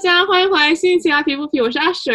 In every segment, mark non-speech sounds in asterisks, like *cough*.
家，欢迎回来新一期阿皮不皮，我是阿水。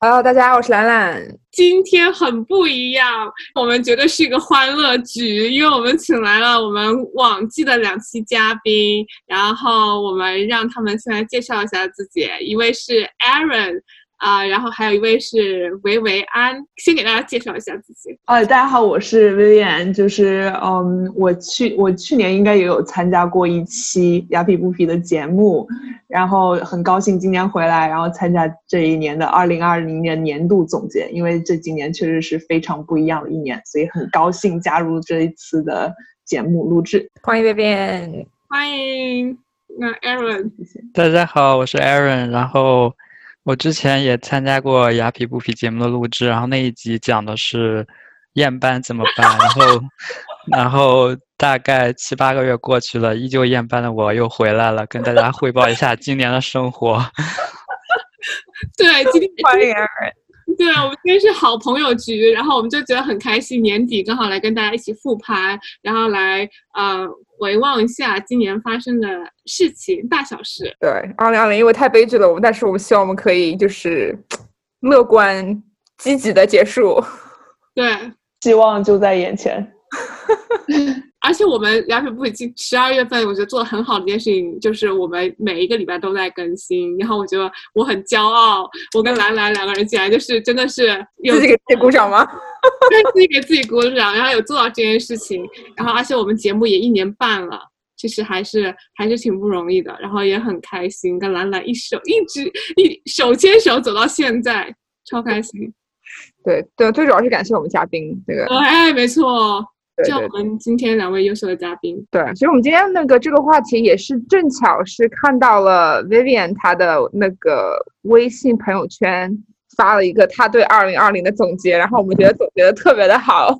Hello，大家，我是兰兰。今天很不一样，我们绝对是一个欢乐局，因为我们请来了我们往季的两期嘉宾，然后我们让他们先来介绍一下自己，一位是 Aaron 啊、然后还有一位是维维安，先给大家介绍一下自己。呃，大家好，我是 Vivian，就是嗯，我去我去年应该也有参加过一期雅痞不痞的节目，然后很高兴今年回来，然后参加这一年的二零二零年年度总结，因为这几年确实是非常不一样的一年，所以很高兴加入这一次的节目录制。欢迎便便。欢迎，那 Aaron，谢谢。大家好，我是 Aaron。然后我之前也参加过雅痞不痞节目的录制，然后那一集讲的是厌班怎么办。然后，然后大概七八个月过去了，依旧厌班的我又回来了，跟大家汇报一下今年的生活。*laughs* 对，今天欢迎。对，我们今天是好朋友局，然后我们就觉得很开心，年底刚好来跟大家一起复盘，然后来呃回望一下今年发生的事情大小事。对，二零二零因为太悲剧了，我们但是我们希望我们可以就是乐观积极的结束。对，希望就在眼前。*laughs* 而且我们良品部已经十二月份，我觉得做的很好的一件事情，就是我们每一个礼拜都在更新，然后我觉得我很骄傲，我跟兰兰两个人起来就是真的是有自己给自己鼓掌吗？*laughs* 对自己给自己鼓掌，然后有做到这件事情，然后而且我们节目也一年半了，其实还是还是挺不容易的，然后也很开心，跟兰兰一手一直一手牵手走到现在，超开心。对对，最主要是感谢我们嘉宾，这个哎，没错，就我们今天两位优秀的嘉宾，对，所以我们今天那个这个话题也是正巧是看到了 Vivian 她的那个微信朋友圈发了一个她对二零二零的总结，然后我们觉得总结的特别的好，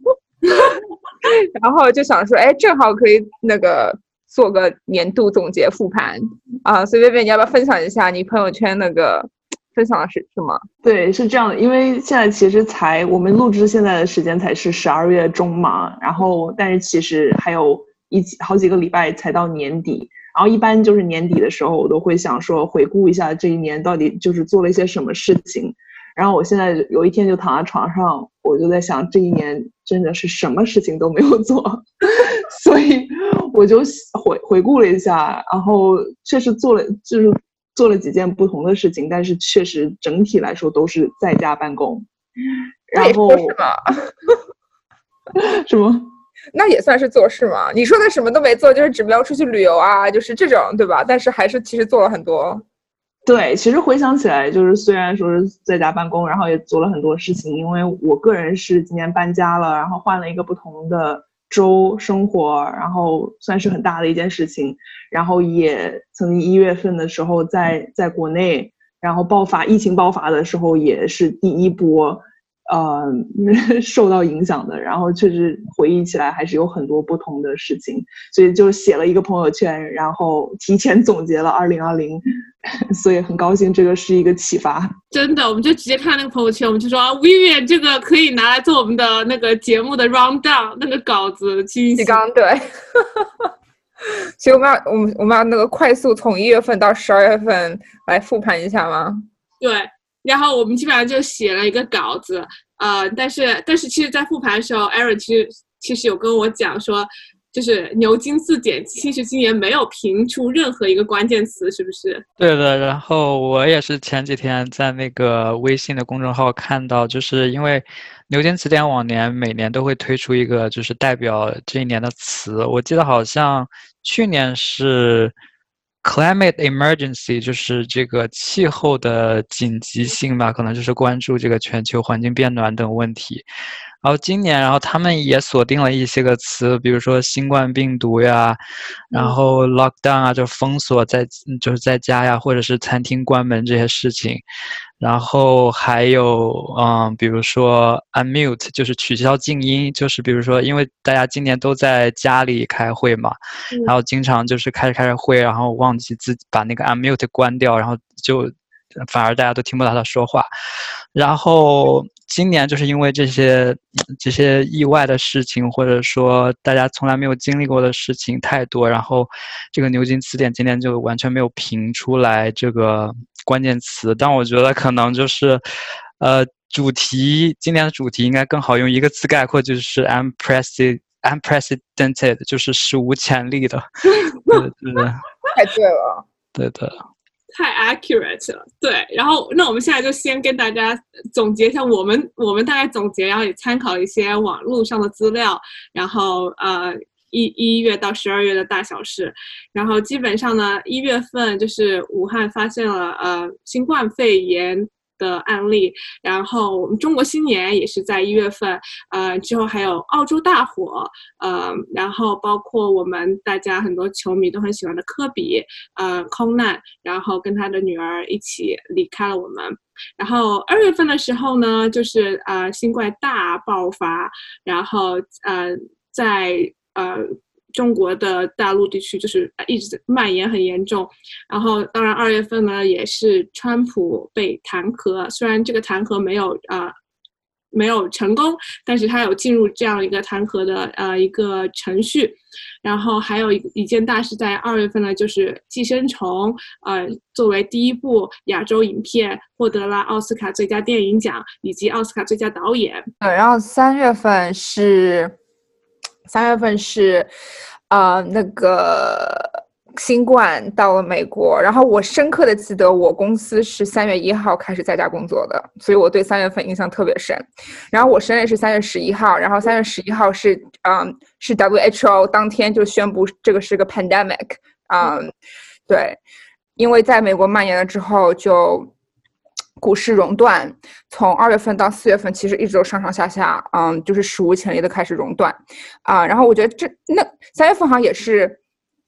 *laughs* 然后就想说，哎，正好可以那个做个年度总结复盘。啊，所以 Vivian 你要不要分享一下你朋友圈那个分享的是什么？对，是这样的，因为现在其实才我们录制现在的时间才是十二月中嘛，然后但是其实还有一几好几个礼拜才到年底，然后一般就是年底的时候，我都会想说回顾一下这一年到底就是做了一些什么事情，然后我现在有一天就躺在床上，我就在想这一年真的是什么事情都没有做，*laughs* 所以我就回回顾了一下，然后确实做了就是。做了几件不同的事情，但是确实整体来说都是在家办公。然后那也做事嘛，*laughs* 什么？那也算是做事嘛。你说的什么都没做，就是只没有出去旅游啊，就是这种，对吧？但是还是其实做了很多。对，其实回想起来，就是虽然说是在家办公，然后也做了很多事情，因为我个人是今年搬家了，然后换了一个不同的州生活，然后算是很大的一件事情。然后也曾经一月份的时候在在国内，然后爆发疫情爆发的时候，也是第一波，呃，*laughs* 受到影响的。然后确实回忆起来还是有很多不同的事情，所以就写了一个朋友圈，然后提前总结了二零二零，*laughs* 所以很高兴这个是一个启发。真的，我们就直接看那个朋友圈，我们就说啊，Vivian 这个可以拿来做我们的那个节目的 round down 那个稿子清晰。提纲对。*laughs* 所以我们要我们我们要那个快速从一月份到十二月份来复盘一下吗？对，然后我们基本上就写了一个稿子，呃，但是但是其实，在复盘的时候，Aaron 其实其实有跟我讲说，就是牛津字典其实今年没有评出任何一个关键词，是不是？对的，然后我也是前几天在那个微信的公众号看到，就是因为牛津词典往年每年都会推出一个就是代表这一年的词，我记得好像去年是 climate emergency，就是这个气候的紧急性吧，可能就是关注这个全球环境变暖等问题。然后今年，然后他们也锁定了一些个词，比如说新冠病毒呀，然后 lockdown 啊，就封锁在就是在家呀，或者是餐厅关门这些事情。然后还有，嗯，比如说 unmute，就是取消静音，就是比如说，因为大家今年都在家里开会嘛，然后经常就是开着开着会，然后忘记自己把那个 unmute 关掉，然后就反而大家都听不到他说话。然后今年就是因为这些这些意外的事情，或者说大家从来没有经历过的事情太多，然后这个牛津词典今年就完全没有评出来这个关键词，但我觉得可能就是，呃，主题今年的主题应该更好用一个词概括，就是 unprecedented unprecedented，就是史无前例的。对对对 *laughs* 太对了。对的。太 accurate 了，对。然后，那我们现在就先跟大家总结一下，我们我们大概总结，然后也参考一些网络上的资料，然后呃一一月到十二月的大小事，然后基本上呢，一月份就是武汉发现了呃新冠肺炎。的案例，然后我们中国新年也是在一月份，呃，之后还有澳洲大火，呃，然后包括我们大家很多球迷都很喜欢的科比，呃，空难，然后跟他的女儿一起离开了我们。然后二月份的时候呢，就是呃新冠大爆发，然后呃在呃。中国的大陆地区就是一直蔓延很严重，然后当然二月份呢也是川普被弹劾，虽然这个弹劾没有啊、没有成功，但是他有进入这样一个弹劾的呃一个程序，然后还有一一件大事在二月份呢，就是《寄生虫》呃作为第一部亚洲影片获得了奥斯卡最佳电影奖以及奥斯卡最佳导演。对，然后三月份是。三月份是，呃，那个新冠到了美国，然后我深刻的记得我公司是三月一号开始在家工作的，所以我对三月份印象特别深。然后我生日是三月十一号，然后三月十一号是，嗯，是 WHO 当天就宣布这个是个 pandemic，嗯，对，因为在美国蔓延了之后就。股市熔断，从二月份到四月份，其实一直都上上下下，嗯，就是史无前例的开始熔断，啊，然后我觉得这那三月份好像也是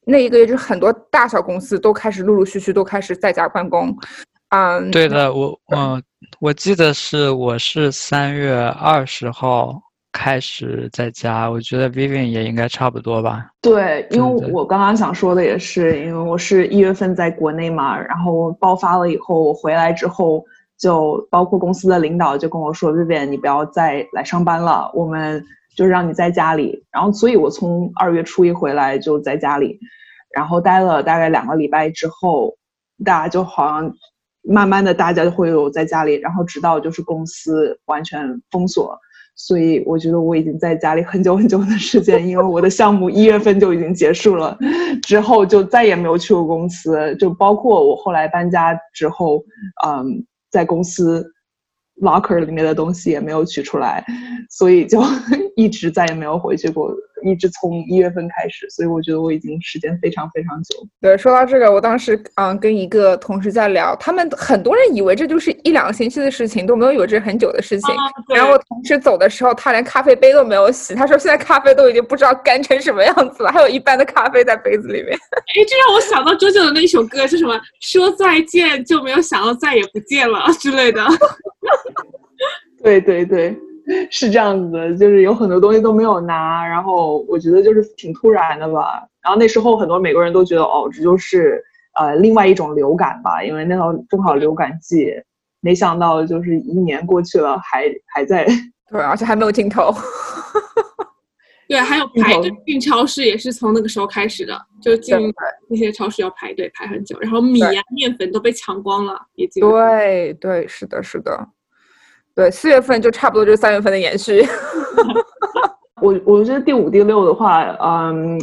那一个月，就是很多大小公司都开始陆陆续续都开始在家办公，嗯，对的，我我我记得是我是三月二十号开始在家，我觉得 Vivian 也应该差不多吧。对，因为我刚刚想说的也是，因为我是一月份在国内嘛，然后爆发了以后，我回来之后。就包括公司的领导就跟我说：“Vivian，你不要再来上班了，我们就让你在家里。”然后，所以我从二月初一回来就在家里，然后待了大概两个礼拜之后，大家就好像慢慢的大家就会有在家里，然后直到就是公司完全封锁，所以我觉得我已经在家里很久很久的时间，因为我的项目一月份就已经结束了，之后就再也没有去过公司，就包括我后来搬家之后，嗯。在公司 locker 里面的东西也没有取出来，所以就 *laughs* 一直再也没有回去过，一直从一月份开始，所以我觉得我已经时间非常非常久。对，说到这个，我当时嗯跟一个同事在聊，他们很多人以为这就是一两个星期的事情，都没有以为这是很久的事情。然后我同事走的时候，他连咖啡杯都没有洗，他说现在咖啡都已经不知道干成什么样子了，还有一半的咖啡在杯子里面。*laughs* 哎，这让我想到周杰伦的一首歌，是什么？说再见就没有想到再也不见了之类的。对 *laughs* 对对，*laughs* 是这样子的，就是有很多东西都没有拿，然后我觉得就是挺突然的吧。然后那时候很多美国人都觉得，哦，这就是呃另外一种流感吧，因为那时候正好流感季。没想到就是一年过去了，还还在，*laughs* 对，而且还没有尽头。对，还有排队进超市也是从那个时候开始的，就进那些超市要排队排很久，然后米啊、面粉都被抢光了，已经。对对，是的，是的。对，四月份就差不多就是三月份的延续。*laughs* 我我觉得第五、第六的话，嗯，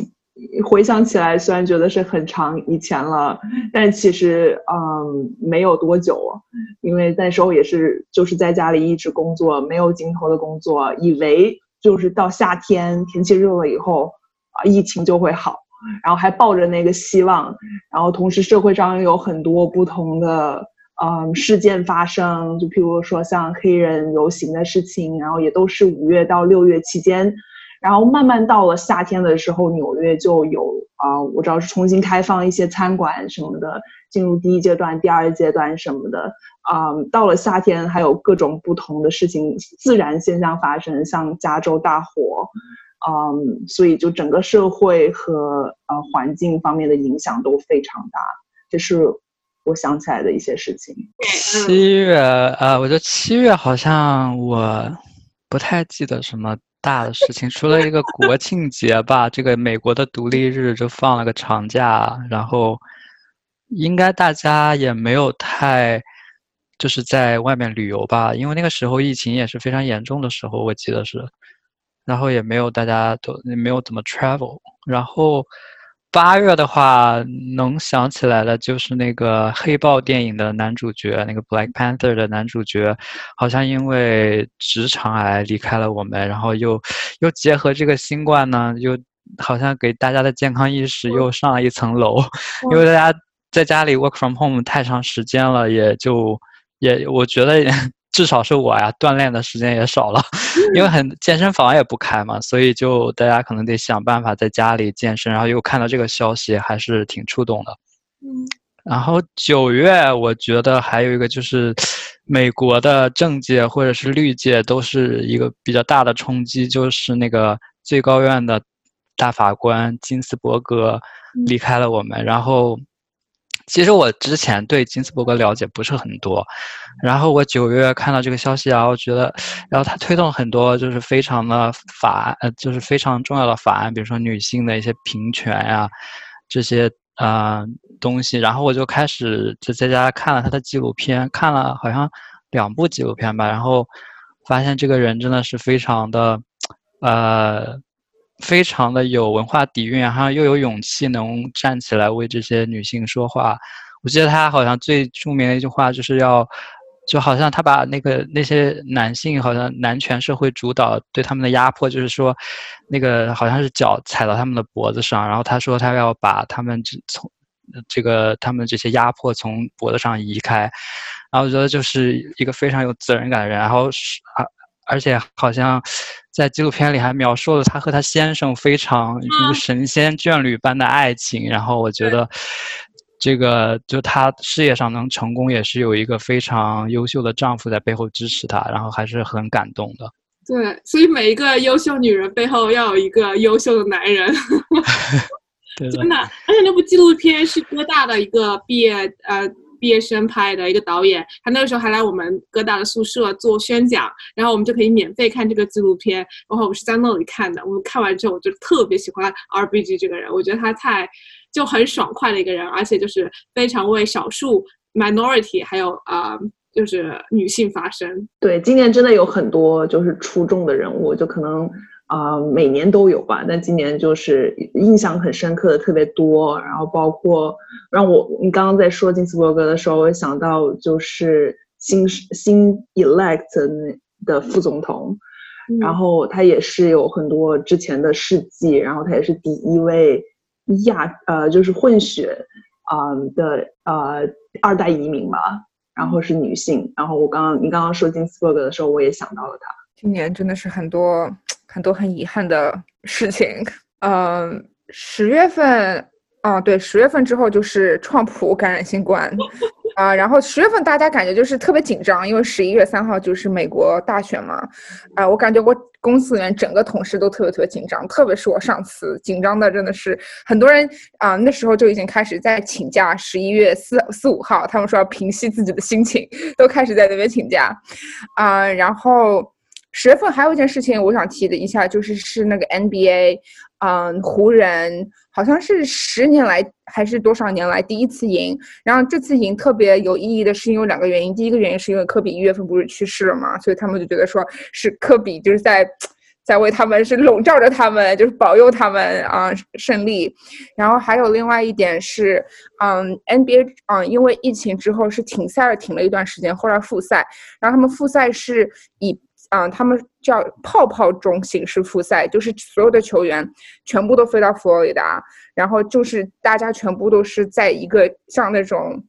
回想起来，虽然觉得是很长以前了，但其实嗯没有多久，因为那时候也是就是在家里一直工作，没有尽头的工作，以为就是到夏天天气热了以后啊，疫情就会好，然后还抱着那个希望，然后同时社会上有很多不同的。嗯，事件发生，就譬如说像黑人游行的事情，然后也都是五月到六月期间，然后慢慢到了夏天的时候，纽约就有啊，我知道是重新开放一些餐馆什么的，进入第一阶段、第二阶段什么的。啊，到了夏天还有各种不同的事情，自然现象发生，像加州大火，嗯，所以就整个社会和呃环境方面的影响都非常大，这是。我想起来的一些事情。七月，呃，我觉得七月好像我不太记得什么大的事情，除了一个国庆节吧，这个美国的独立日就放了个长假，然后应该大家也没有太就是在外面旅游吧，因为那个时候疫情也是非常严重的时候，我记得是，然后也没有大家都没有怎么 travel，然后。八月的话，能想起来的就是那个黑豹电影的男主角，那个 Black Panther 的男主角，好像因为直肠癌离开了我们，然后又又结合这个新冠呢，又好像给大家的健康意识又上了一层楼，因为大家在家里 work from home 太长时间了，也就也我觉得。至少是我呀，锻炼的时间也少了，*laughs* 因为很健身房也不开嘛，所以就大家可能得想办法在家里健身。然后又看到这个消息，还是挺触动的。嗯，然后九月，我觉得还有一个就是，美国的政界或者是律界都是一个比较大的冲击，就是那个最高院的大法官金斯伯格离开了我们，然后。其实我之前对金斯伯格了解不是很多，然后我九月看到这个消息啊，我觉得，然后他推动很多就是非常的法，呃，就是非常重要的法案，比如说女性的一些平权呀，这些呃东西，然后我就开始就在家看了他的纪录片，看了好像两部纪录片吧，然后发现这个人真的是非常的，呃。非常的有文化底蕴，然后又有勇气，能站起来为这些女性说话。我记得他好像最著名的一句话就是要，就好像他把那个那些男性，好像男权社会主导对他们的压迫，就是说，那个好像是脚踩到他们的脖子上，然后他说他要把他们这从这个他们这些压迫从脖子上移开。然后我觉得就是一个非常有责任感的人，然后是啊。而且好像在纪录片里还描述了她和她先生非常如神仙眷侣般的爱情。然后我觉得，这个就她事业上能成功，也是有一个非常优秀的丈夫在背后支持她，然后还是很感动的。对，所以每一个优秀女人背后要有一个优秀的男人。*laughs* *laughs* 真的，而且那部纪录片是哥大的一个毕业呃。毕业生拍的一个导演，他那个时候还来我们哥大的宿舍做宣讲，然后我们就可以免费看这个纪录片。然后我是在那里看的，我看完之后我就特别喜欢 R B G 这个人，我觉得他太就很爽快的一个人，而且就是非常为少数 minority 还有啊就是女性发声。对，今年真的有很多就是出众的人物，就可能。啊，每年都有吧，但今年就是印象很深刻的特别多，然后包括让我，你刚刚在说金斯伯格的时候，我想到就是新新 elect 的副总统，然后他也是有很多之前的事迹，然后他也是第一位亚呃就是混血啊的呃二代移民吧，然后是女性，然后我刚刚你刚刚说金斯伯格的时候，我也想到了他，今年真的是很多。很多很遗憾的事情，嗯，十月份，啊，对，十月份之后就是创普感染新冠，*laughs* 啊，然后十月份大家感觉就是特别紧张，因为十一月三号就是美国大选嘛，啊，我感觉我公司里面整个同事都特别特别紧张，特别是我上司，紧张的真的是很多人啊，那时候就已经开始在请假，十一月四四五号，他们说要平息自己的心情，都开始在那边请假，啊，然后。十月份还有一件事情我想提的一下，就是是那个 NBA，嗯，湖人好像是十年来还是多少年来第一次赢。然后这次赢特别有意义的是因为两个原因，第一个原因是因为科比一月份不是去世了嘛，所以他们就觉得说是科比就是在在为他们是笼罩着他们，就是保佑他们啊胜利。然后还有另外一点是，嗯，NBA，嗯，因为疫情之后是停赛了停了一段时间，后来复赛，然后他们复赛是以。嗯，他们叫泡泡中形式复赛，就是所有的球员全部都飞到佛罗里达，然后就是大家全部都是在一个像那种，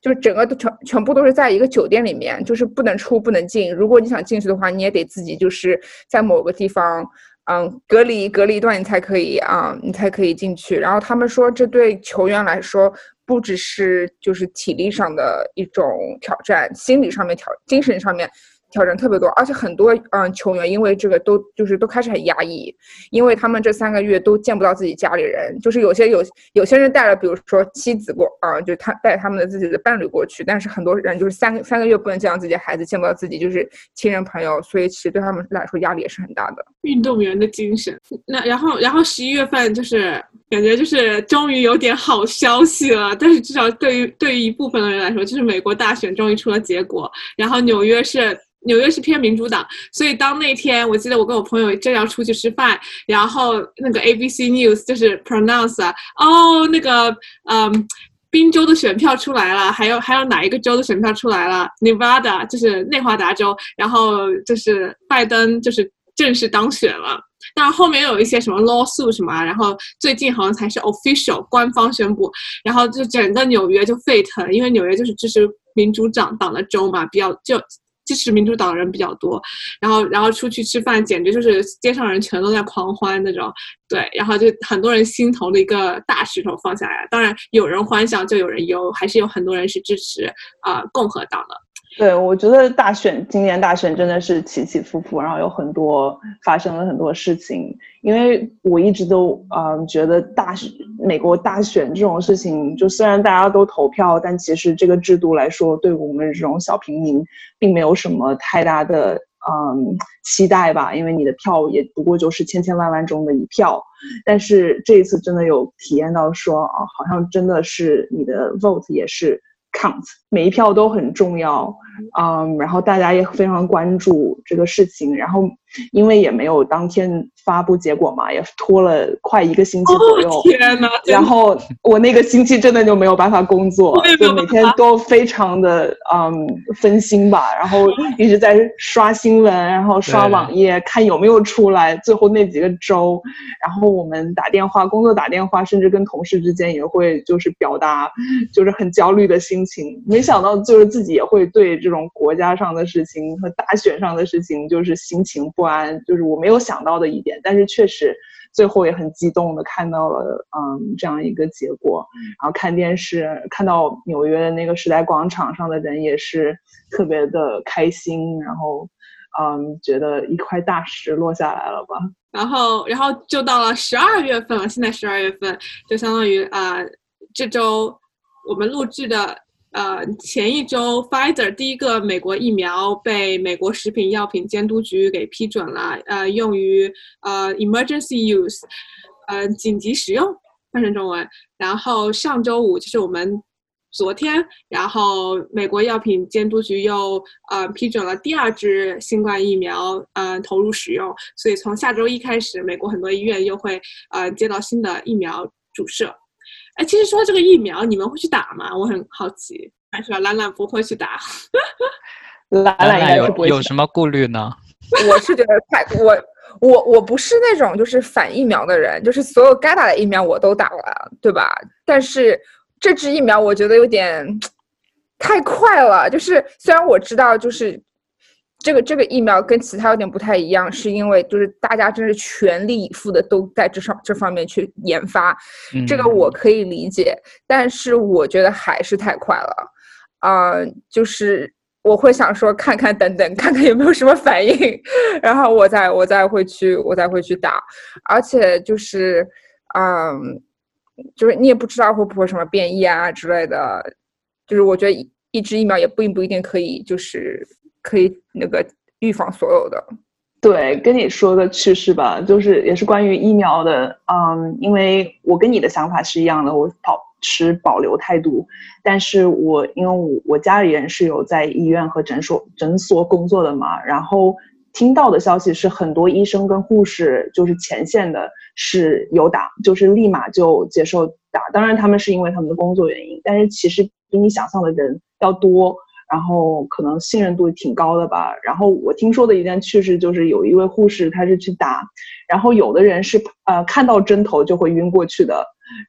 就是整个都全全部都是在一个酒店里面，就是不能出不能进。如果你想进去的话，你也得自己就是在某个地方，嗯，隔离隔离一段，你才可以啊，你才可以进去。然后他们说，这对球员来说不只是就是体力上的一种挑战，心理上面挑，精神上面。挑战特别多，而且很多嗯球员因为这个都就是都开始很压抑，因为他们这三个月都见不到自己家里人，就是有些有有些人带了，比如说妻子过啊，就他带他们的自己的伴侣过去，但是很多人就是三三个月不能见到自己的孩子，见不到自己就是亲人朋友，所以其实对他们来说压力也是很大的。运动员的精神。那然后然后十一月份就是感觉就是终于有点好消息了，但是至少对于对于一部分的人来说，就是美国大选终于出了结果，然后纽约是。纽约是偏民主党，所以当那天我记得我跟我朋友正要出去吃饭，然后那个 ABC News 就是 pronounce 啊，哦，那个嗯，宾州的选票出来了，还有还有哪一个州的选票出来了？Nevada 就是内华达州，然后就是拜登就是正式当选了，但后面有一些什么 lawsuit 什么，然后最近好像才是 official 官方宣布，然后就整个纽约就沸腾，因为纽约就是支持民主党党的州嘛，比较就。支持民主党人比较多，然后然后出去吃饭，简直就是街上人全都在狂欢那种，对，然后就很多人心头的一个大石头放下来。当然，有人欢笑就有人忧，还是有很多人是支持啊共和党的。对，我觉得大选今年大选真的是起起伏伏，然后有很多发生了很多事情。因为我一直都嗯觉得大选美国大选这种事情，就虽然大家都投票，但其实这个制度来说，对我们这种小平民并没有什么太大的嗯期待吧。因为你的票也不过就是千千万万中的一票。但是这一次真的有体验到说啊，好像真的是你的 vote 也是。Count 每一票都很重要，嗯，然后大家也非常关注这个事情，然后因为也没有当天发布结果嘛，也拖了快一个星期左右。天呐，然后我那个星期真的就没有办法工作，就每天都非常的嗯分心吧，然后一直在刷新闻，然后刷网页看有没有出来最后那几个周，然后我们打电话工作打电话，甚至跟同事之间也会就是表达就是很焦虑的心情，没想到就是自己也会对这种国家上的事情和大选上的事情就是心情不安，就是我没有想到的一点，但是确实最后也很激动的看到了嗯这样一个结果，然后看电视看到纽约的那个时代广场上的人也是特别的开心，然后嗯觉得一块大石落下来了吧，然后然后就到了十二月份了，现在十二月份就相当于啊这周我们录制的。呃，前一周，Pfizer 第一个美国疫苗被美国食品药品监督局给批准了，呃，用于呃 emergency use，呃，紧急使用，翻成中文。然后上周五就是我们昨天，然后美国药品监督局又呃批准了第二支新冠疫苗，呃，投入使用。所以从下周一开始，美国很多医院又会呃接到新的疫苗注射。哎，其实说这个疫苗，你们会去打吗？我很好奇。还是兰兰不会去打。*laughs* 兰兰有有什么顾虑呢？*laughs* 我是觉得太我我我不是那种就是反疫苗的人，就是所有该打的疫苗我都打了，对吧？但是这支疫苗我觉得有点 *tsk* 太快了，就是虽然我知道就是。这个这个疫苗跟其他有点不太一样，是因为就是大家真是全力以赴的都在这上这方面去研发，这个我可以理解，但是我觉得还是太快了，啊，就是我会想说看看等等看看有没有什么反应，然后我再我再会去我再会去打，而且就是嗯，就是你也不知道会不会什么变异啊之类的，就是我觉得一支疫苗也并不一定可以就是。可以那个预防所有的，对，跟你说个趣事吧，就是也是关于疫苗的，嗯，因为我跟你的想法是一样的，我保持保留态度，但是我因为我我家里人是有在医院和诊所诊所工作的嘛，然后听到的消息是很多医生跟护士就是前线的是有打，就是立马就接受打，当然他们是因为他们的工作原因，但是其实比你想象的人要多。然后可能信任度挺高的吧。然后我听说的一件趣事就是，有一位护士他是去打，然后有的人是呃看到针头就会晕过去的，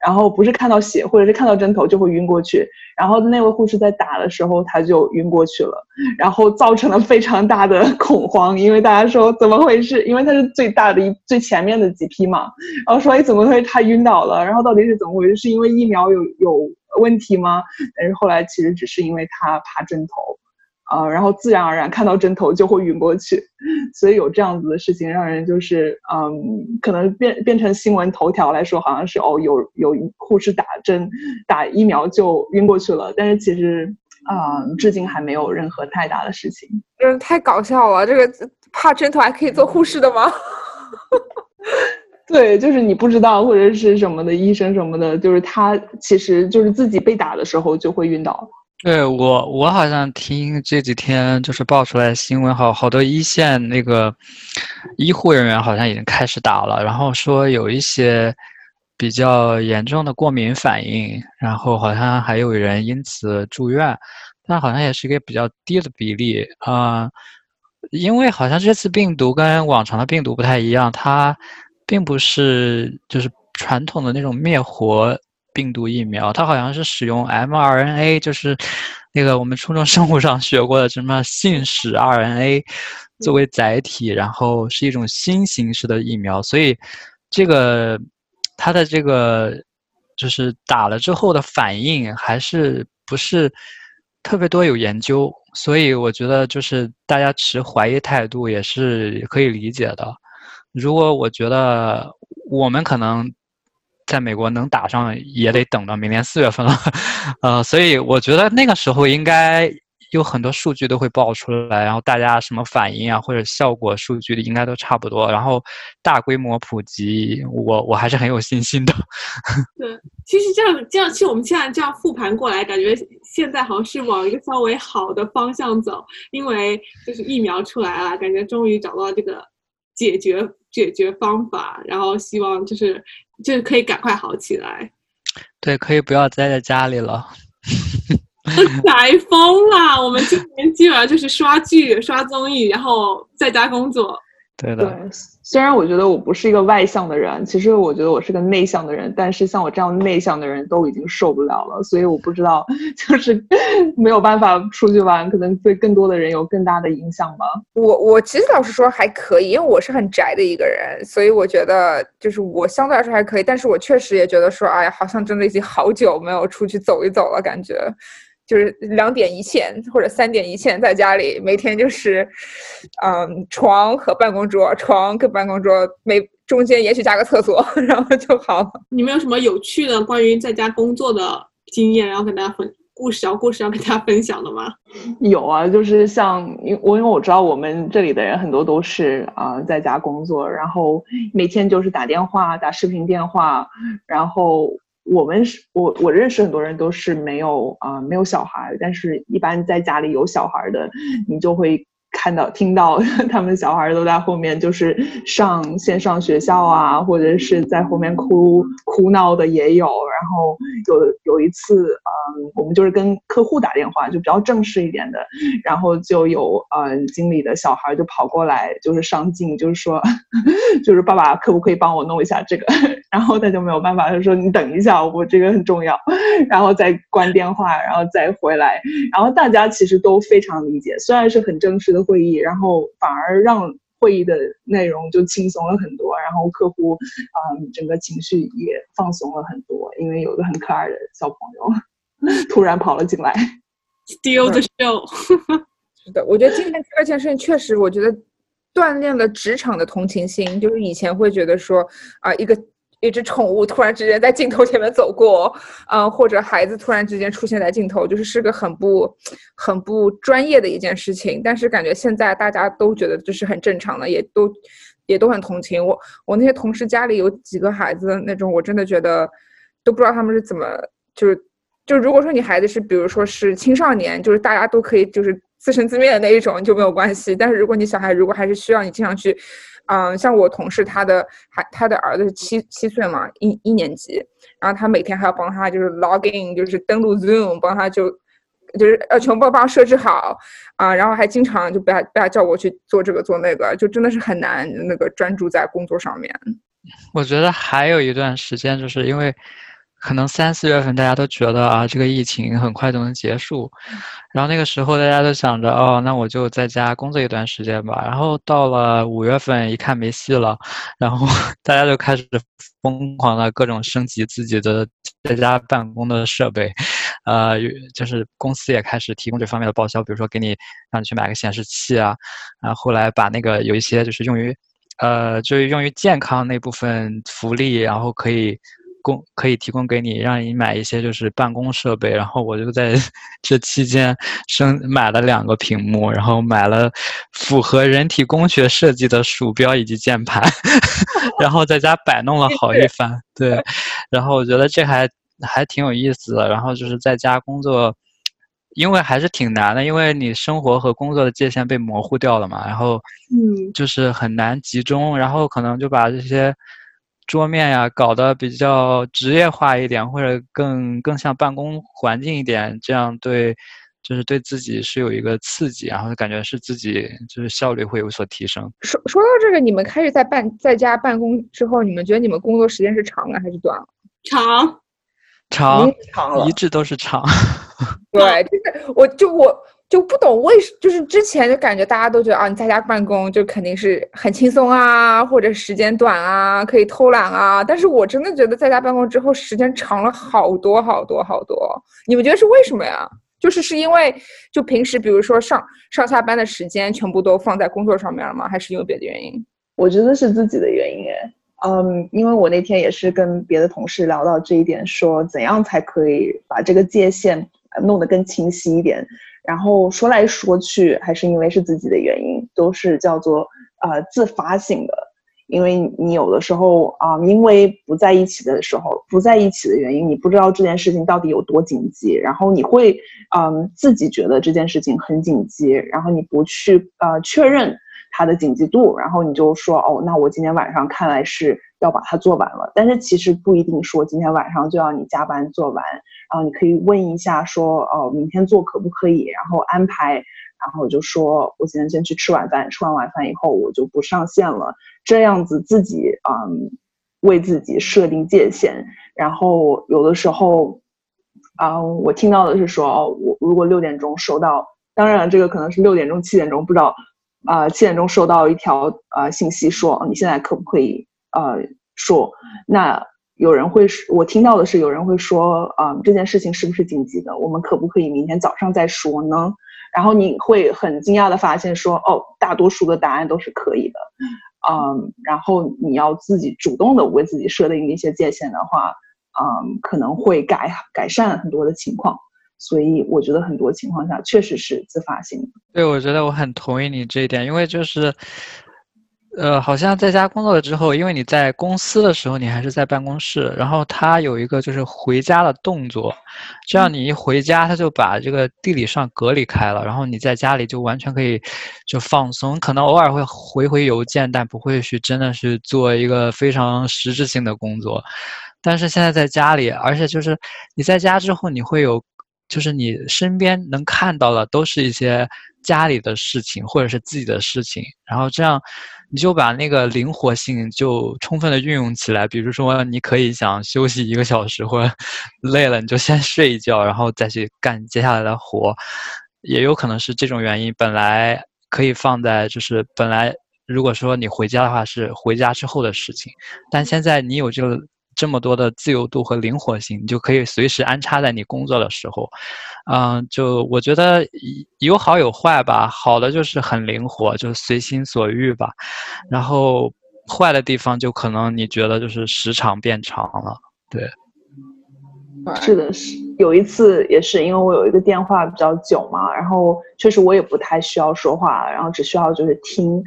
然后不是看到血或者是看到针头就会晕过去。然后那位护士在打的时候他就晕过去了，然后造成了非常大的 *laughs* 恐慌，因为大家说怎么回事？因为他是最大的一最前面的几批嘛，然后说哎怎么会他晕倒了？然后到底是怎么回事？是因为疫苗有有？问题吗？但是后来其实只是因为他怕针头，呃，然后自然而然看到针头就会晕过去，所以有这样子的事情，让人就是嗯，可能变变成新闻头条来说，好像是哦，有有护士打针打疫苗就晕过去了，但是其实啊，至今还没有任何太大的事情。真是太搞笑了！这个怕针头还可以做护士的吗？*laughs* 对，就是你不知道或者是什么的医生什么的，就是他其实就是自己被打的时候就会晕倒。对我，我好像听这几天就是爆出来新闻，好好多一线那个医护人员好像已经开始打了，然后说有一些比较严重的过敏反应，然后好像还有人因此住院，但好像也是一个比较低的比例啊，因为好像这次病毒跟往常的病毒不太一样，它并不是就是传统的那种灭活。病毒疫苗，它好像是使用 mRNA，就是那个我们初中生物上学过的什么信使 RNA 作为载体，然后是一种新形式的疫苗，所以这个它的这个就是打了之后的反应还是不是特别多有研究，所以我觉得就是大家持怀疑态度也是可以理解的。如果我觉得我们可能。在美国能打上也得等到明年四月份了，呃，所以我觉得那个时候应该有很多数据都会爆出来，然后大家什么反应啊或者效果数据应该都差不多，然后大规模普及，我我还是很有信心的。*laughs* 对，其实这样这样，其实我们现在这样复盘过来，感觉现在好像是往一个稍微好的方向走，因为就是疫苗出来了，感觉终于找到这个解决解决方法，然后希望就是。就是可以赶快好起来，对，可以不要待在家里了。宅疯了，我们今年基本上就是刷剧、刷综艺，然后在家工作。对的。虽然我觉得我不是一个外向的人，其实我觉得我是个内向的人，但是像我这样内向的人都已经受不了了，所以我不知道，*laughs* 就是没有办法出去玩，可能对更多的人有更大的影响吧。我我其实老实说还可以，因为我是很宅的一个人，所以我觉得就是我相对来说还可以，但是我确实也觉得说，哎呀，好像真的已经好久没有出去走一走了，感觉。就是两点一线或者三点一线，在家里每天就是，嗯，床和办公桌，床跟办公桌，每中间也许加个厕所，*laughs* 然后就好了。你们有什么有趣的关于在家工作的经验，然后跟大家分故事，小故事要跟大家分享的吗？有啊，就是像因我因为我知道我们这里的人很多都是啊在家工作，然后每天就是打电话、打视频电话，然后。我们是我我认识很多人都是没有啊没有小孩，但是一般在家里有小孩的，你就会。看到、听到 *laughs* 他们小孩都在后面，就是上线上学校啊，或者是在后面哭哭闹的也有。然后有有一次，嗯，我们就是跟客户打电话，就比较正式一点的，然后就有嗯经理的小孩就跑过来，就是上镜，就是说，*laughs* 就是爸爸可不可以帮我弄一下这个？*laughs* 然后他就没有办法，他说你等一下，我这个很重要，然后再关电话，然后再回来。然后大家其实都非常理解，虽然是很正式的。会议，然后反而让会议的内容就轻松了很多，然后客户，嗯，整个情绪也放松了很多，因为有个很可爱的小朋友 *laughs* 突然跑了进来，*laughs* steal the *laughs* show。是的，我觉得今天第二件事情确实，我觉得锻炼了职场的同情心，就是以前会觉得说啊，一个。一只宠物突然之间在镜头前面走过，嗯，或者孩子突然之间出现在镜头，就是是个很不、很不专业的一件事情。但是感觉现在大家都觉得这是很正常的，也都也都很同情我。我那些同事家里有几个孩子那种，我真的觉得都不知道他们是怎么，就是就如果说你孩子是比如说是青少年，就是大家都可以就是自生自灭的那一种就没有关系。但是如果你小孩如果还是需要你经常去。嗯，像我同事，他的孩他的儿子是七七岁嘛，一一年级，然后他每天还要帮他就是 login，就是登录 Zoom，帮他就就是呃全部帮他设置好啊，然后还经常就被他被他叫过去做这个做那个，就真的是很难那个专注在工作上面。我觉得还有一段时间，就是因为。可能三四月份大家都觉得啊，这个疫情很快就能结束，然后那个时候大家都想着哦，那我就在家工作一段时间吧。然后到了五月份一看没戏了，然后 *laughs* 大家就开始疯狂的各种升级自己的在家办公的设备，呃，就是公司也开始提供这方面的报销，比如说给你让你去买个显示器啊，然后后来把那个有一些就是用于，呃，就是用于健康那部分福利，然后可以。供可以提供给你，让你买一些就是办公设备，然后我就在 *laughs* 这期间生买了两个屏幕，然后买了符合人体工学设计的鼠标以及键盘，*laughs* 然后在家摆弄了好一番。对，然后我觉得这还还挺有意思的。然后就是在家工作，因为还是挺难的，因为你生活和工作的界限被模糊掉了嘛，然后嗯，就是很难集中，然后可能就把这些。桌面呀，搞得比较职业化一点，或者更更像办公环境一点，这样对，就是对自己是有一个刺激，然后感觉是自己就是效率会有所提升。说说到这个，你们开始在办在家办公之后，你们觉得你们工作时间是长了还是短了？长，长，长了，一直都是长。*laughs* 对，就是我就我。就不懂为什，就是之前就感觉大家都觉得啊，你在家办公就肯定是很轻松啊，或者时间短啊，可以偷懒啊。但是我真的觉得在家办公之后时间长了好多好多好多。你们觉得是为什么呀？就是是因为就平时比如说上上下班的时间全部都放在工作上面了吗？还是因为别的原因？我觉得是自己的原因诶，嗯，因为我那天也是跟别的同事聊到这一点，说怎样才可以把这个界限弄得更清晰一点。然后说来说去，还是因为是自己的原因，都是叫做呃自发性的。因为你有的时候啊，因为不在一起的时候，不在一起的原因，你不知道这件事情到底有多紧急，然后你会嗯自己觉得这件事情很紧急，然后你不去呃确认它的紧急度，然后你就说哦，那我今天晚上看来是要把它做完了，但是其实不一定说今天晚上就要你加班做完。然后你可以问一下，说哦，明天做可不可以？然后安排，然后就说我今天先去吃晚饭，吃完晚饭以后我就不上线了。这样子自己嗯，为自己设定界限。然后有的时候，啊，我听到的是说哦，我如果六点钟收到，当然这个可能是六点钟、七点钟，不知道啊，七点钟收到一条啊信息说你现在可不可以呃说那。有人会，我听到的是有人会说，啊，这件事情是不是紧急的？我们可不可以明天早上再说呢？然后你会很惊讶的发现，说，哦，大多数的答案都是可以的，嗯，然后你要自己主动的为自己设定一些界限的话，嗯，可能会改改善很多的情况。所以我觉得很多情况下确实是自发性的。对，我觉得我很同意你这一点，因为就是。呃，好像在家工作了之后，因为你在公司的时候，你还是在办公室，然后他有一个就是回家的动作，这样你一回家，他就把这个地理上隔离开了，然后你在家里就完全可以就放松，可能偶尔会回回邮件，但不会去真的是做一个非常实质性的工作。但是现在在家里，而且就是你在家之后，你会有，就是你身边能看到的都是一些家里的事情或者是自己的事情，然后这样。你就把那个灵活性就充分的运用起来，比如说你可以想休息一个小时，或者 *laughs* 累了你就先睡一觉，然后再去干接下来的活，也有可能是这种原因。本来可以放在就是本来如果说你回家的话是回家之后的事情，但现在你有这个。这么多的自由度和灵活性，你就可以随时安插在你工作的时候，嗯，就我觉得有好有坏吧。好的就是很灵活，就随心所欲吧。然后坏的地方就可能你觉得就是时长变长了。对，是的，是有一次也是因为我有一个电话比较久嘛，然后确实我也不太需要说话，然后只需要就是听。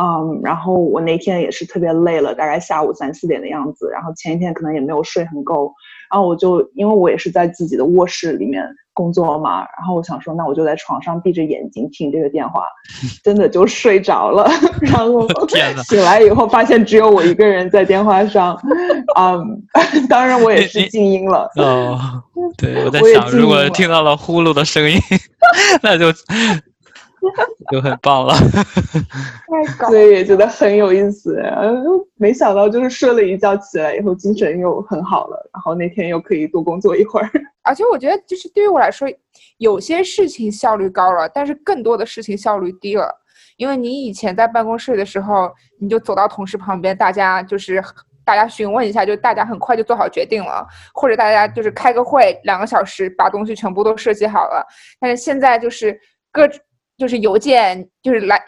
嗯，然后我那天也是特别累了，大概下午三四点的样子，然后前一天可能也没有睡很够，然后我就因为我也是在自己的卧室里面工作嘛，然后我想说，那我就在床上闭着眼睛听这个电话，真的就睡着了，然后 *laughs* 醒来以后发现只有我一个人在电话上，嗯，当然我也是静音了。哦，对，我在想，如果听到了呼噜的声音，*laughs* 那就。*laughs* 就很棒 *laughs* 了，所以也觉得很有意思。没想到就是睡了一觉起来以后精神又很好了，然后那天又可以多工作一会儿。*laughs* 而且我觉得就是对于我来说，有些事情效率高了，但是更多的事情效率低了。因为你以前在办公室的时候，你就走到同事旁边，大家就是大家询问一下，就大家很快就做好决定了，或者大家就是开个会两个小时把东西全部都设计好了。但是现在就是各就是邮件就是来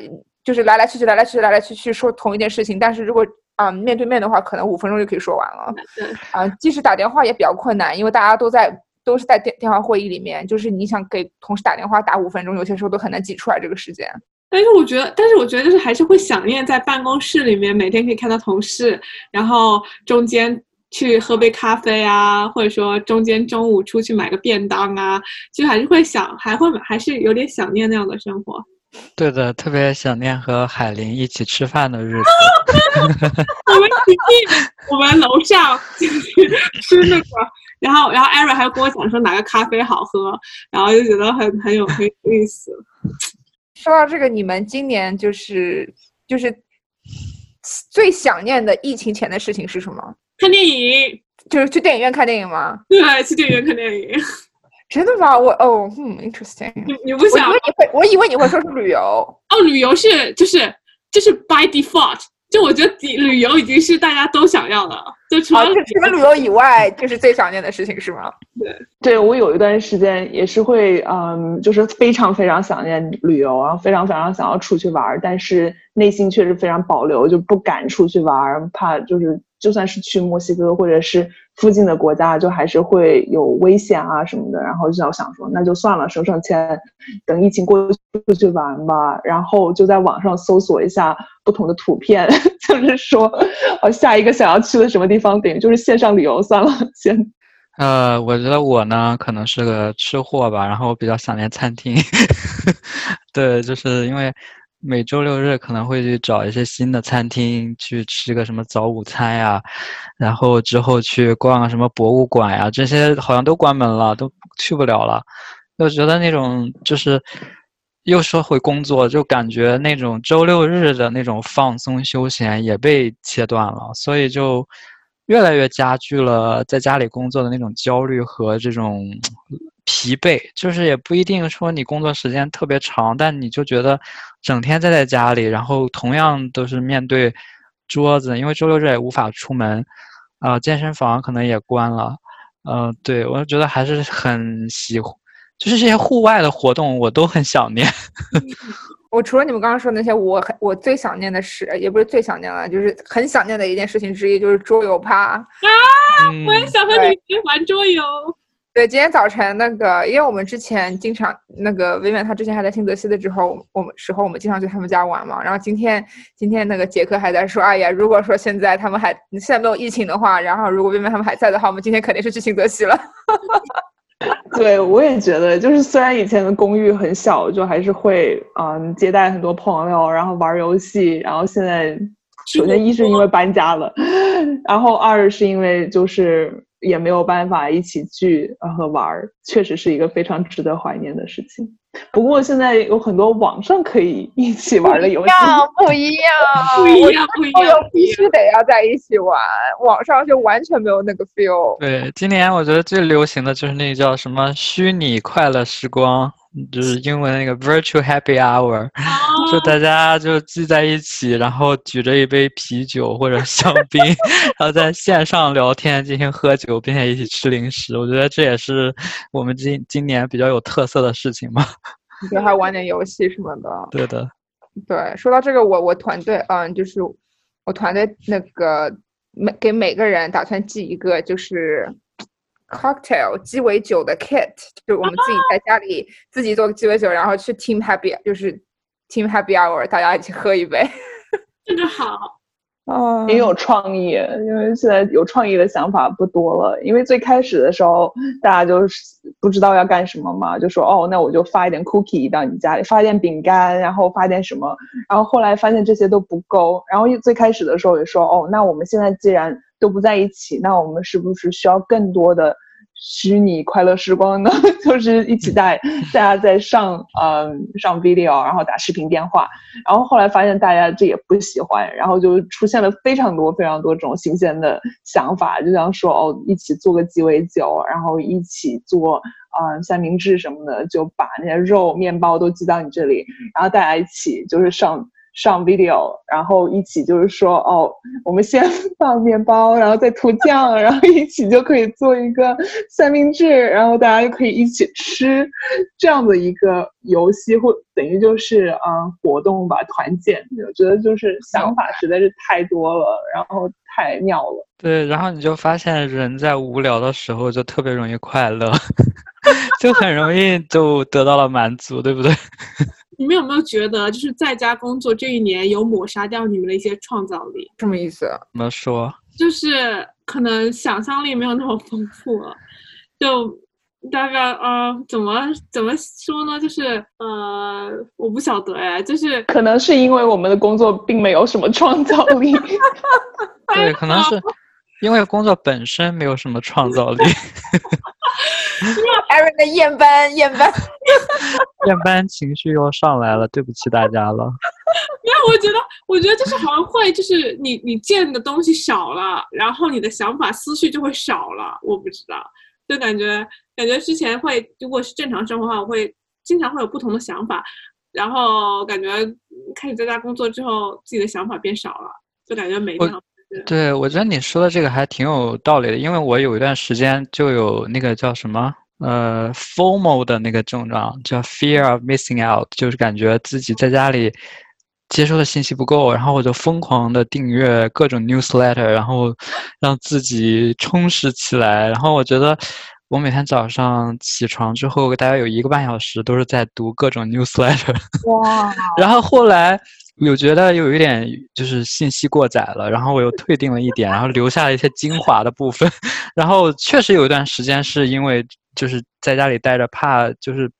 就是来来去去来来去去来来去去说同一件事情，但是如果啊面对面的话，可能五分钟就可以说完了。对，啊，即使打电话也比较困难，因为大家都在都是在电电话会议里面，就是你想给同事打电话打五分钟，有些时候都很难挤出来这个时间。但是我觉得，但是我觉得就是还是会想念在办公室里面每天可以看到同事，然后中间去喝杯咖啡啊，或者说中间中午出去买个便当啊，就还是会想，还会还是有点想念那样的生活。对的，特别想念和海林一起吃饭的日子。*laughs* 我们一进我们楼上就是吃那个，然后然后艾瑞还跟我讲说哪个咖啡好喝，然后就觉得很很有很有意思。说到这个，你们今年就是就是最想念的疫情前的事情是什么？看电影，就是去电影院看电影吗？对，去电影院看电影。真的吗？我哦，嗯，interesting。你你不想我以为？你会，我以为你会说是旅游。哦，旅游是就是就是 by default，就我觉得旅旅游已经是大家都想要的，就除啊，了就除了旅游以外，就是最想念的事情是吗？对对我有一段时间也是会，嗯，就是非常非常想念旅游，然后非常非常想要出去玩儿，但是内心确实非常保留，就不敢出去玩儿，怕就是就算是去墨西哥或者是附近的国家，就还是会有危险啊什么的。然后就要想说，那就算了，省省钱，等疫情过去出去玩吧。然后就在网上搜索一下不同的图片，就是说，我下一个想要去的什么地方，等于就是线上旅游算了，先。呃，我觉得我呢可能是个吃货吧，然后我比较想念餐厅。*laughs* 对，就是因为每周六日可能会去找一些新的餐厅去吃个什么早午餐呀，然后之后去逛个什么博物馆呀，这些好像都关门了，都去不了了。我觉得那种就是又说回工作，就感觉那种周六日的那种放松休闲也被切断了，所以就。越来越加剧了在家里工作的那种焦虑和这种疲惫，就是也不一定说你工作时间特别长，但你就觉得整天待在家里，然后同样都是面对桌子，因为周六日也无法出门，啊，健身房可能也关了，嗯，对我觉得还是很喜，就是这些户外的活动我都很想念。*laughs* 我除了你们刚刚说的那些，我很我最想念的是，也不是最想念了，就是很想念的一件事情之一，就是桌游趴。啊！我也想和你一起玩桌游。对，今天早晨那个，因为我们之前经常那个维远他之前还在新泽西的时候，我们时候我们经常去他们家玩嘛。然后今天今天那个杰克还在说，哎呀，如果说现在他们还现在没有疫情的话，然后如果维远他们还在的话，我们今天肯定是去新泽西了。*laughs* *laughs* 对，我也觉得，就是虽然以前的公寓很小，就还是会嗯接待很多朋友，然后玩游戏。然后现在，首先一是因为搬家了，然后二是因为就是也没有办法一起聚和玩儿，确实是一个非常值得怀念的事情。不过现在有很多网上可以一起玩的游戏，不一样，*laughs* 不一样，不一样，必须得要在一起玩，网上就完全没有那个 feel。对，今年我觉得最流行的就是那个叫什么虚拟快乐时光，就是英文那个 virtual happy hour，就大家就聚在一起，然后举着一杯啤酒或者香槟，*laughs* 然后在线上聊天进行喝酒，并且一起吃零食。我觉得这也是我们今今年比较有特色的事情嘛。*laughs* 对，还玩点游戏什么的。对的。对，说到这个，我我团队，嗯，就是我团队那个每给每个人打算寄一个就是 cocktail 鸡尾酒的 kit，就我们自己在家里自己做鸡尾酒，然后去 team happy，就是 team happy hour，大家一起喝一杯。*laughs* 这个好。啊，也有创意，因为现在有创意的想法不多了。因为最开始的时候，大家就是不知道要干什么嘛，就说哦，那我就发一点 cookie 到你家里，发一点饼干，然后发点什么。然后后来发现这些都不够，然后最开始的时候也说哦，那我们现在既然都不在一起，那我们是不是需要更多的？虚拟快乐时光呢，*laughs* 就是一起在大家在上嗯上 video，然后打视频电话，然后后来发现大家这也不喜欢，然后就出现了非常多非常多这种新鲜的想法，就像说哦一起做个鸡尾酒，然后一起做嗯三明治什么的，就把那些肉面包都寄到你这里，然后大家一起就是上上 video，然后一起就是说哦，我们先 *laughs* 放面包，然后再涂酱，然后一起就可以做一个三明治，然后大家就可以一起吃，这样的一个游戏，或等于就是嗯活动吧，团建。我觉得就是想法实在是太多了，然后太妙了。对，然后你就发现人在无聊的时候就特别容易快乐，*laughs* 就很容易就得到了满足，对不对？你们有没有觉得，就是在家工作这一年有抹杀掉你们的一些创造力？什么意思？怎么说？就是可能想象力没有那么丰富了，就大概呃，怎么怎么说呢？就是呃，我不晓得哎，就是可能是因为我们的工作并没有什么创造力。对，可能是因为工作本身没有什么创造力。*laughs* Aaron 的厌班，厌班，*laughs* 厌班情绪又上来了，对不起大家了。*laughs* 没有我觉得，我觉得就是好像会，就是你你见的东西少了，然后你的想法思绪就会少了。我不知道，就感觉感觉之前会，如果是正常生活的话，我会经常会有不同的想法，然后感觉开始在家工作之后，自己的想法变少了，就感觉每天。对，我觉得你说的这个还挺有道理的，因为我有一段时间就有那个叫什么呃 formal 的那个症状，叫 fear of missing out，就是感觉自己在家里接收的信息不够，然后我就疯狂的订阅各种 newsletter，然后让自己充实起来。然后我觉得我每天早上起床之后，大概有一个半小时都是在读各种 newsletter。哇！*laughs* 然后后来。有觉得有一点就是信息过载了，然后我又退订了一点，然后留下了一些精华的部分，*laughs* 然后确实有一段时间是因为就是在家里待着，怕就是。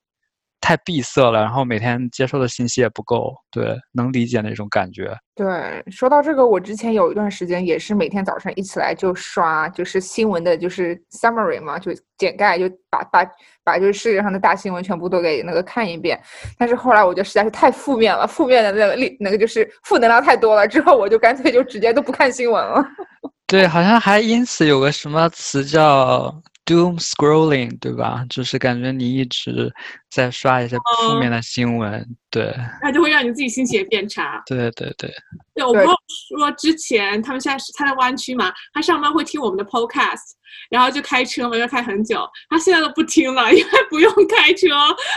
太闭塞了，然后每天接受的信息也不够，对，能理解那种感觉。对，说到这个，我之前有一段时间也是每天早上一起来就刷，就是新闻的，就是 summary 嘛，就简概，就把把把就是世界上的大新闻全部都给那个看一遍。但是后来我觉得实在是太负面了，负面的那个力那个就是负能量太多了，之后我就干脆就直接都不看新闻了。*laughs* 对，好像还因此有个什么词叫。Doom scrolling，对吧？就是感觉你一直在刷一些负面的新闻，对，那就会让你自己心情也变差。对对对。对我朋友说，之前他们现在是他在湾区嘛，他上班会听我们的 podcast，然后就开车嘛，要开很久。他现在都不听了，因为不用开车，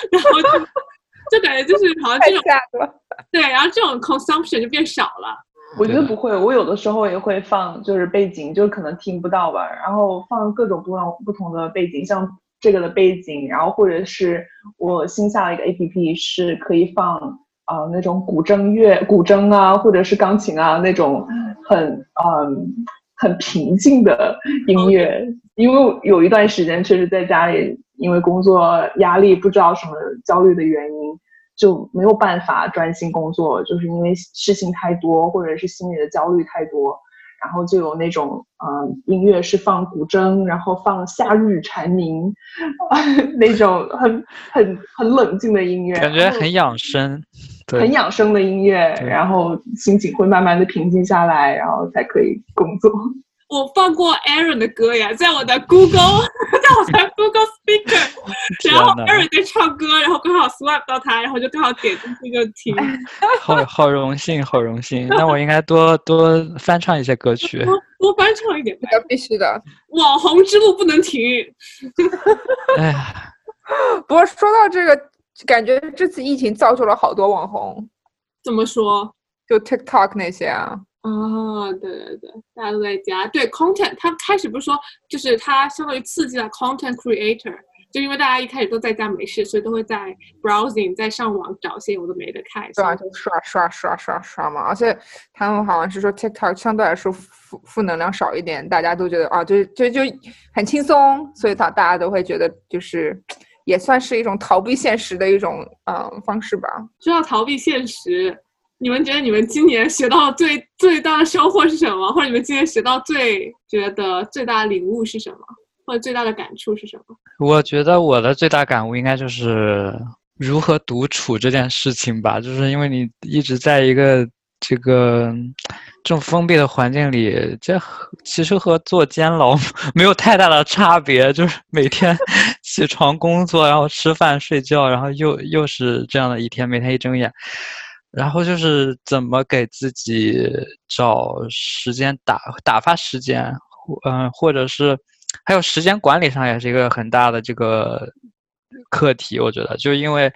然后就就感觉就是好像这种对，然后这种 consumption 就变少了。我觉得不会，我有的时候也会放，就是背景，就是可能听不到吧，然后放各种不同不同的背景，像这个的背景，然后或者是我新下了一个 A P P，是可以放啊那种古筝乐、古筝啊，或者是钢琴啊那种很嗯很平静的音乐，因为有一段时间确实在家里，因为工作压力，不知道什么焦虑的原因。就没有办法专心工作，就是因为事情太多，或者是心里的焦虑太多，然后就有那种嗯音乐是放古筝，然后放夏日蝉鸣，*laughs* 那种很很很冷静的音乐，感觉很养生，很养生的音乐，然后心情会慢慢的平静下来，然后才可以工作。我放过 Aaron 的歌呀，在我的 Google，*laughs* 在我的 *laughs* Google Speaker，*laughs* 然后 Aaron 在唱歌，然后刚好 swipe 到他，然后就刚好点进去就听。好好荣幸，好荣幸。那我应该多多翻唱一些歌曲，多多翻唱一点，必须的。网红之路不能停。哎呀，不过说到这个，感觉这次疫情造就了好多网红。怎么说？就 TikTok 那些啊。哦，对对对，大家都在家。对 content，他开始不是说，就是他相当于刺激了 content creator，就因为大家一开始都在家没事，所以都会在 browsing，在上网找些有的没的看。对啊，就刷刷刷刷刷嘛。而且他们好像是说 TikTok 相对来说负负能量少一点，大家都觉得啊，就就就很轻松，所以他大家都会觉得就是也算是一种逃避现实的一种嗯方式吧。说到逃避现实。你们觉得你们今年学到最最大的收获是什么？或者你们今年学到最觉得最大的领悟是什么？或者最大的感触是什么？我觉得我的最大感悟应该就是如何独处这件事情吧。就是因为你一直在一个这个这种封闭的环境里，这其实和做监牢 *laughs* 没有太大的差别。就是每天 *laughs* 起床工作，然后吃饭睡觉，然后又又是这样的一天，每天一睁眼。然后就是怎么给自己找时间打打发时间，嗯，或者是还有时间管理上也是一个很大的这个课题。我觉得，就因为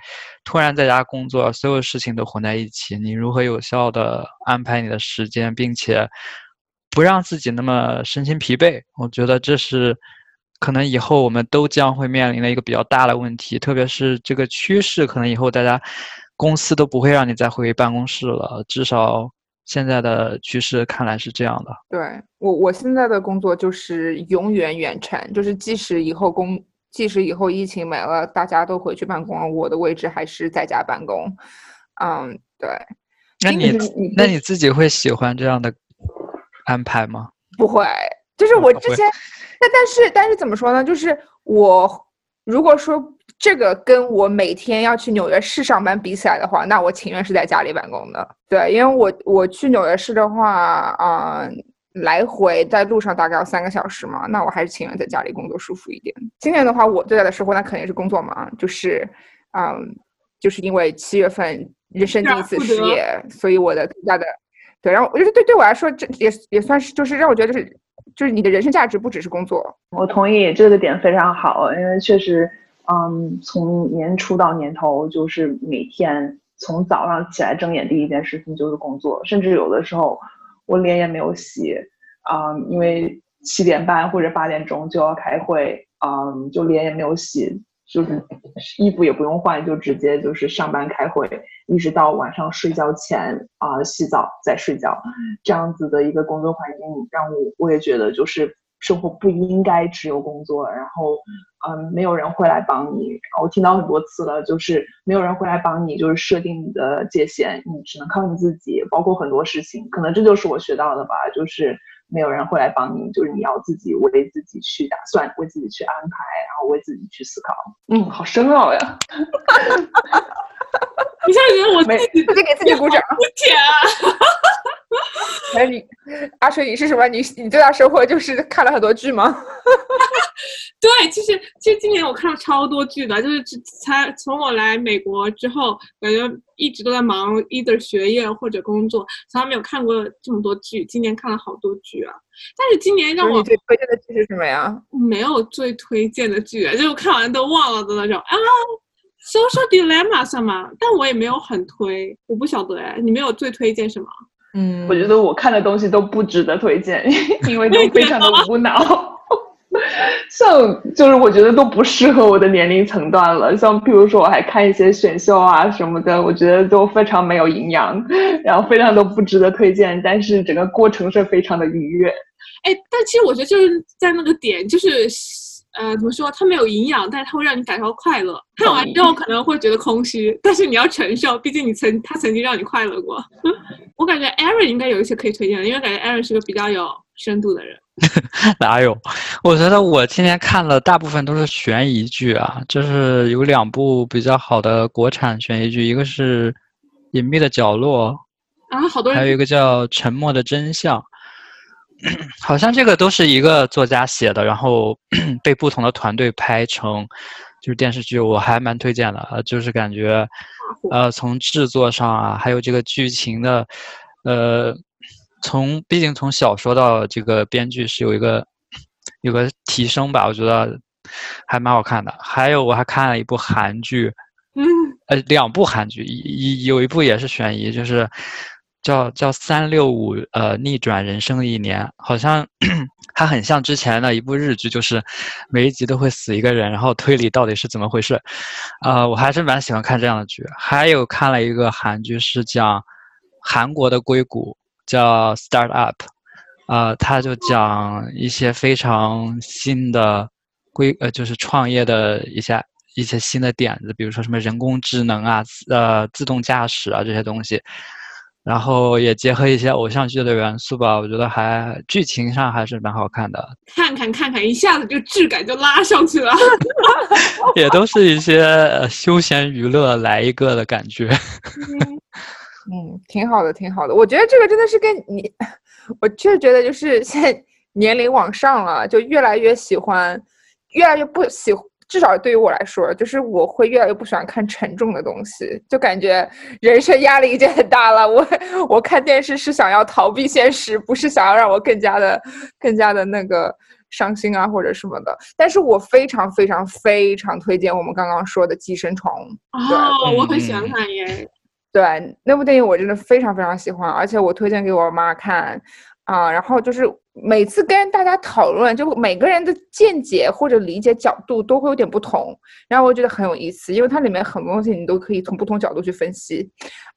突然在家工作，所有事情都混在一起，你如何有效的安排你的时间，并且不让自己那么身心疲惫？我觉得这是可能以后我们都将会面临的一个比较大的问题，特别是这个趋势，可能以后大家。公司都不会让你再回办公室了，至少现在的趋势看来是这样的。对我，我现在的工作就是永远远程，就是即使以后工，即使以后疫情没了，大家都回去办公了，我的位置还是在家办公。嗯，对。那你那你自己会喜欢这样的安排吗？不会，就是我之前，但但是但是怎么说呢？就是我如果说。这个跟我每天要去纽约市上班比起来的话，那我情愿是在家里办公的。对，因为我我去纽约市的话，啊，来回在路上大概要三个小时嘛，那我还是情愿在家里工作舒服一点。今年的话，我最大的收获那肯定是工作嘛，就是，嗯，就是因为七月份人生第一次失业，所以我的最大的，对，然后我觉得对对我来说，这也也算是就是让我觉得就是就是你的人生价值不只是工作。我同意这个点非常好，因为确实。嗯，从年初到年头，就是每天从早上起来睁眼第一件事情就是工作，甚至有的时候我脸也没有洗，啊，因为七点半或者八点钟就要开会，嗯，就脸也没有洗，就是衣服也不用换，就直接就是上班开会，一直到晚上睡觉前啊洗澡再睡觉，这样子的一个工作环境让我我也觉得就是。生活不应该只有工作，然后，嗯，没有人会来帮你。我听到很多次了，就是没有人会来帮你，就是设定你的界限，你只能靠你自己。包括很多事情，可能这就是我学到的吧，就是没有人会来帮你，就是你要自己为自己去打算，为自己去安排，然后为自己去思考。嗯，好深奥呀！*laughs* 你现在觉得我自己自己给自己鼓掌？天啊！*laughs* 哎，你阿水，你是什么？你你最大收获就是看了很多剧吗？*laughs* 对，其实其实今年我看了超多剧的，就是才从我来美国之后，感觉一直都在忙，either 学业或者工作，从来没有看过这么多剧。今年看了好多剧啊！但是今年让我最推荐的剧是什么呀？没有最推荐的剧，就是看完都忘了的那种啊。Social Dilemma 算吗？但我也没有很推，我不晓得哎，你没有最推荐什么？嗯，我觉得我看的东西都不值得推荐，*laughs* 因为都非常的无脑。*laughs* 像就是我觉得都不适合我的年龄层段了。像譬如说，我还看一些选秀啊什么的，我觉得都非常没有营养，*laughs* 然后非常都不值得推荐。但是整个过程是非常的愉悦。哎，但其实我觉得就是在那个点，就是。呃，怎么说？它没有营养，但是它会让你感受到快乐。看完之后可能会觉得空虚，但是你要承受，毕竟你曾他曾经让你快乐过。*laughs* 我感觉 Aaron 应该有一些可以推荐的，因为感觉 Aaron 是个比较有深度的人。*laughs* 哪有？我觉得我今天看了大部分都是悬疑剧啊，就是有两部比较好的国产悬疑剧，一个是《隐秘的角落》，啊，好多人，还有一个叫《沉默的真相》。*clears throat* 好像这个都是一个作家写的，然后 *clears throat* 被不同的团队拍成就是电视剧，我还蛮推荐的。就是感觉，呃，从制作上啊，还有这个剧情的，呃，从毕竟从小说到这个编剧是有一个有个提升吧，我觉得还蛮好看的。还有我还看了一部韩剧，嗯，呃，两部韩剧，一有一部也是悬疑，就是。叫叫三六五，呃，逆转人生的一年，好像 *clears throat* 它很像之前的一部日剧，就是每一集都会死一个人，然后推理到底是怎么回事，啊，我还是蛮喜欢看这样的剧。还有看了一个韩剧，是讲韩国的硅谷，叫 Start Up，啊，它就讲一些非常新的硅，呃，就是创业的一些一些新的点子，比如说什么人工智能啊，呃，自动驾驶啊这些东西。然后也结合一些偶像剧的元素吧，我觉得还剧情上还是蛮好看的。看看看看，一下子就质感就拉上去了。*laughs* 也都是一些休闲娱乐来一个的感觉。*laughs* 嗯，挺好的，挺好的。我觉得这个真的是跟你，我确实觉得就是现在年龄往上了，就越来越喜欢，越来越不喜至少对于我来说，就是我会越来越不喜欢看沉重的东西，就感觉人生压力已经很大了。我我看电视是想要逃避现实，不是想要让我更加的更加的那个伤心啊或者什么的。但是我非常非常非常推荐我们刚刚说的《寄生虫》。哦，我很喜欢看耶。对，那部电影我真的非常非常喜欢，而且我推荐给我妈看。啊，然后就是每次跟大家讨论，就每个人的见解或者理解角度都会有点不同，然后我觉得很有意思，因为它里面很多东西你都可以从不同角度去分析，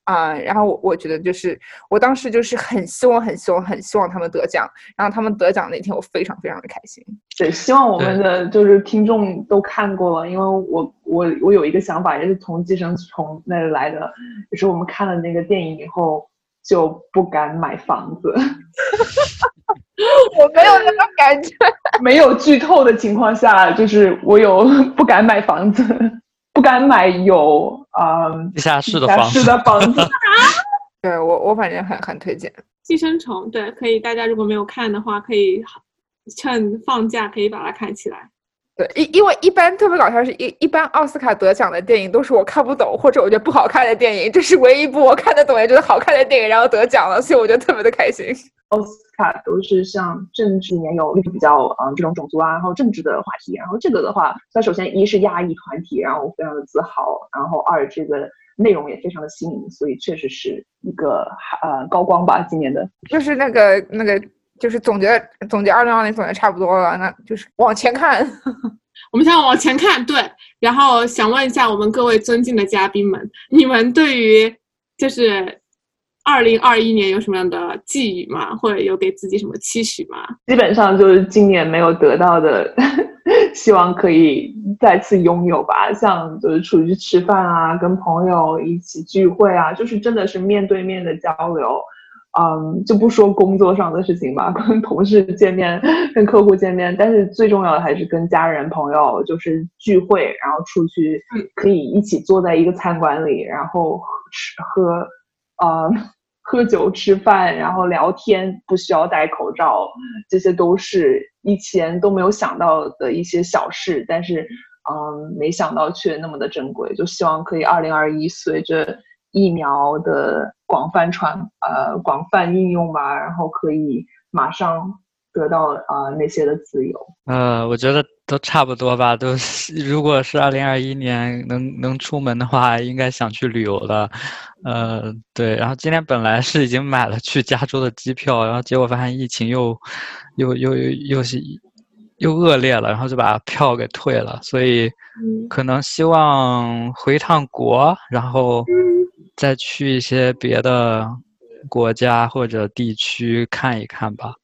啊，然后我我觉得就是我当时就是很希望、很希望、很希望他们得奖，然后他们得奖那天我非常非常的开心。对，希望我们的就是听众都看过了，因为我我我有一个想法，也是从寄生虫那来的，就是我们看了那个电影以后。就不敢买房子，*laughs* 我没有那种感觉。*laughs* 没有剧透的情况下，就是我有 *laughs* 不敢买房子，不敢买有啊地下室的房子的房子。对我，我反正很很推荐《寄生虫》。对，可以，大家如果没有看的话，可以趁放假可以把它看起来。对，因因为一般特别搞笑是一一般奥斯卡得奖的电影都是我看不懂或者我觉得不好看的电影，这是唯一一部我看得懂也觉得好看的电影，然后得奖了，所以我觉得特别的开心。奥斯卡都是像政治里面有比较嗯这种种族啊，然后政治的话题，然后这个的话，那首先一是亚裔团体，然后非常的自豪，然后二这个内容也非常的新颖，所以确实是一个呃高光吧，今年的。就是那个那个。就是总结总结二零二零总结差不多了，那就是往前看。*laughs* 我们现在往前看，对。然后想问一下我们各位尊敬的嘉宾们，你们对于就是二零二一年有什么样的寄语吗？或者有给自己什么期许吗？基本上就是今年没有得到的，*laughs* 希望可以再次拥有吧。像就是出去吃饭啊，跟朋友一起聚会啊，就是真的是面对面的交流。嗯，就不说工作上的事情吧，跟同事见面，跟客户见面，但是最重要的还是跟家人朋友就是聚会，然后出去可以一起坐在一个餐馆里，然后吃喝，呃，喝酒吃饭，然后聊天，不需要戴口罩，这些都是以前都没有想到的一些小事，但是嗯，没想到却那么的珍贵，就希望可以二零二一随着。疫苗的广泛传呃广泛应用吧，然后可以马上得到啊那些的自由。呃，我觉得都差不多吧。都如果是二零二一年能能出门的话，应该想去旅游了。呃，对。然后今天本来是已经买了去加州的机票，然后结果发现疫情又又又又又是又恶劣了，然后就把票给退了。所以可能希望回趟国，然后。再去一些别的国家或者地区看一看吧，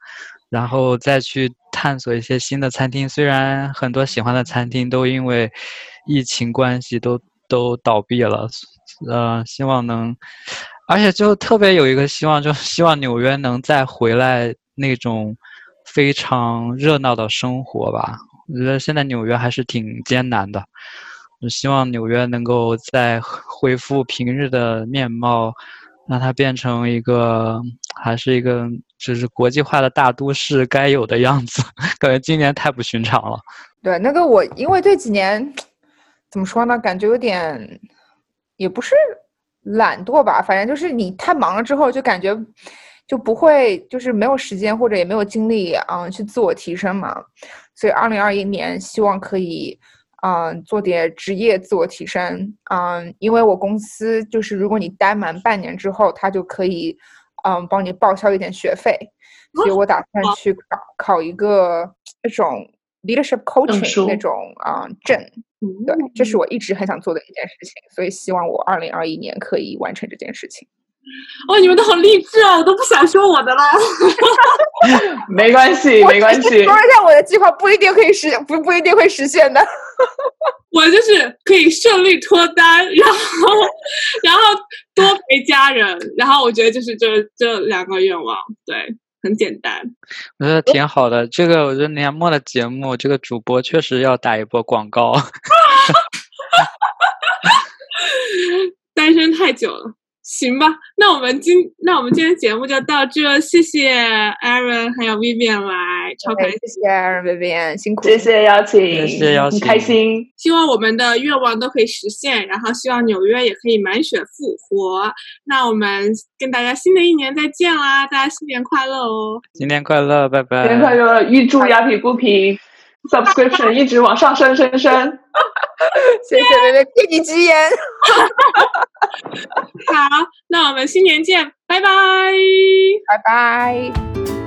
然后再去探索一些新的餐厅。虽然很多喜欢的餐厅都因为疫情关系都都倒闭了，呃，希望能，而且就特别有一个希望，就希望纽约能再回来那种非常热闹的生活吧。我觉得现在纽约还是挺艰难的。希望纽约能够再恢复平日的面貌，让它变成一个还是一个就是国际化的大都市该有的样子。*laughs* 感觉今年太不寻常了。对，那个我因为这几年怎么说呢，感觉有点也不是懒惰吧，反正就是你太忙了之后，就感觉就不会就是没有时间或者也没有精力啊去自我提升嘛。所以二零二一年希望可以。嗯，做点职业自我提升。嗯，因为我公司就是，如果你待满半年之后，他就可以，嗯，帮你报销一点学费。所以我打算去考考一个那种 leadership coaching 那种啊证。对，这是我一直很想做的一件事情，所以希望我二零二一年可以完成这件事情。哦，你们都好励志啊！我都不想说我的了。*laughs* 没关系，没关系。说一下我的计划，不一定可以实，不不一定会实现的。我就是可以顺利脱单，然后然后多陪家人，然后我觉得就是这这两个愿望，对，很简单。我觉得挺好的。这个我觉得年末的节目，这个主播确实要打一波广告。*laughs* 单身太久了。行吧，那我们今那我们今天节目就到这，谢谢 Aaron 还有 Vivian 来，超开心，谢谢 Aaron Vivian，辛苦，谢谢邀请，谢谢邀请，很开心。希望我们的愿望都可以实现，然后希望纽约也可以满血复活。那我们跟大家新的一年再见啦，大家新年快乐哦！新年快乐，拜拜！新年快乐，预祝雅痞不平 subscription 一直往上升升升。*laughs* 谢谢薇薇，借你吉言。*laughs* 好，那我们新年见，拜拜，拜拜。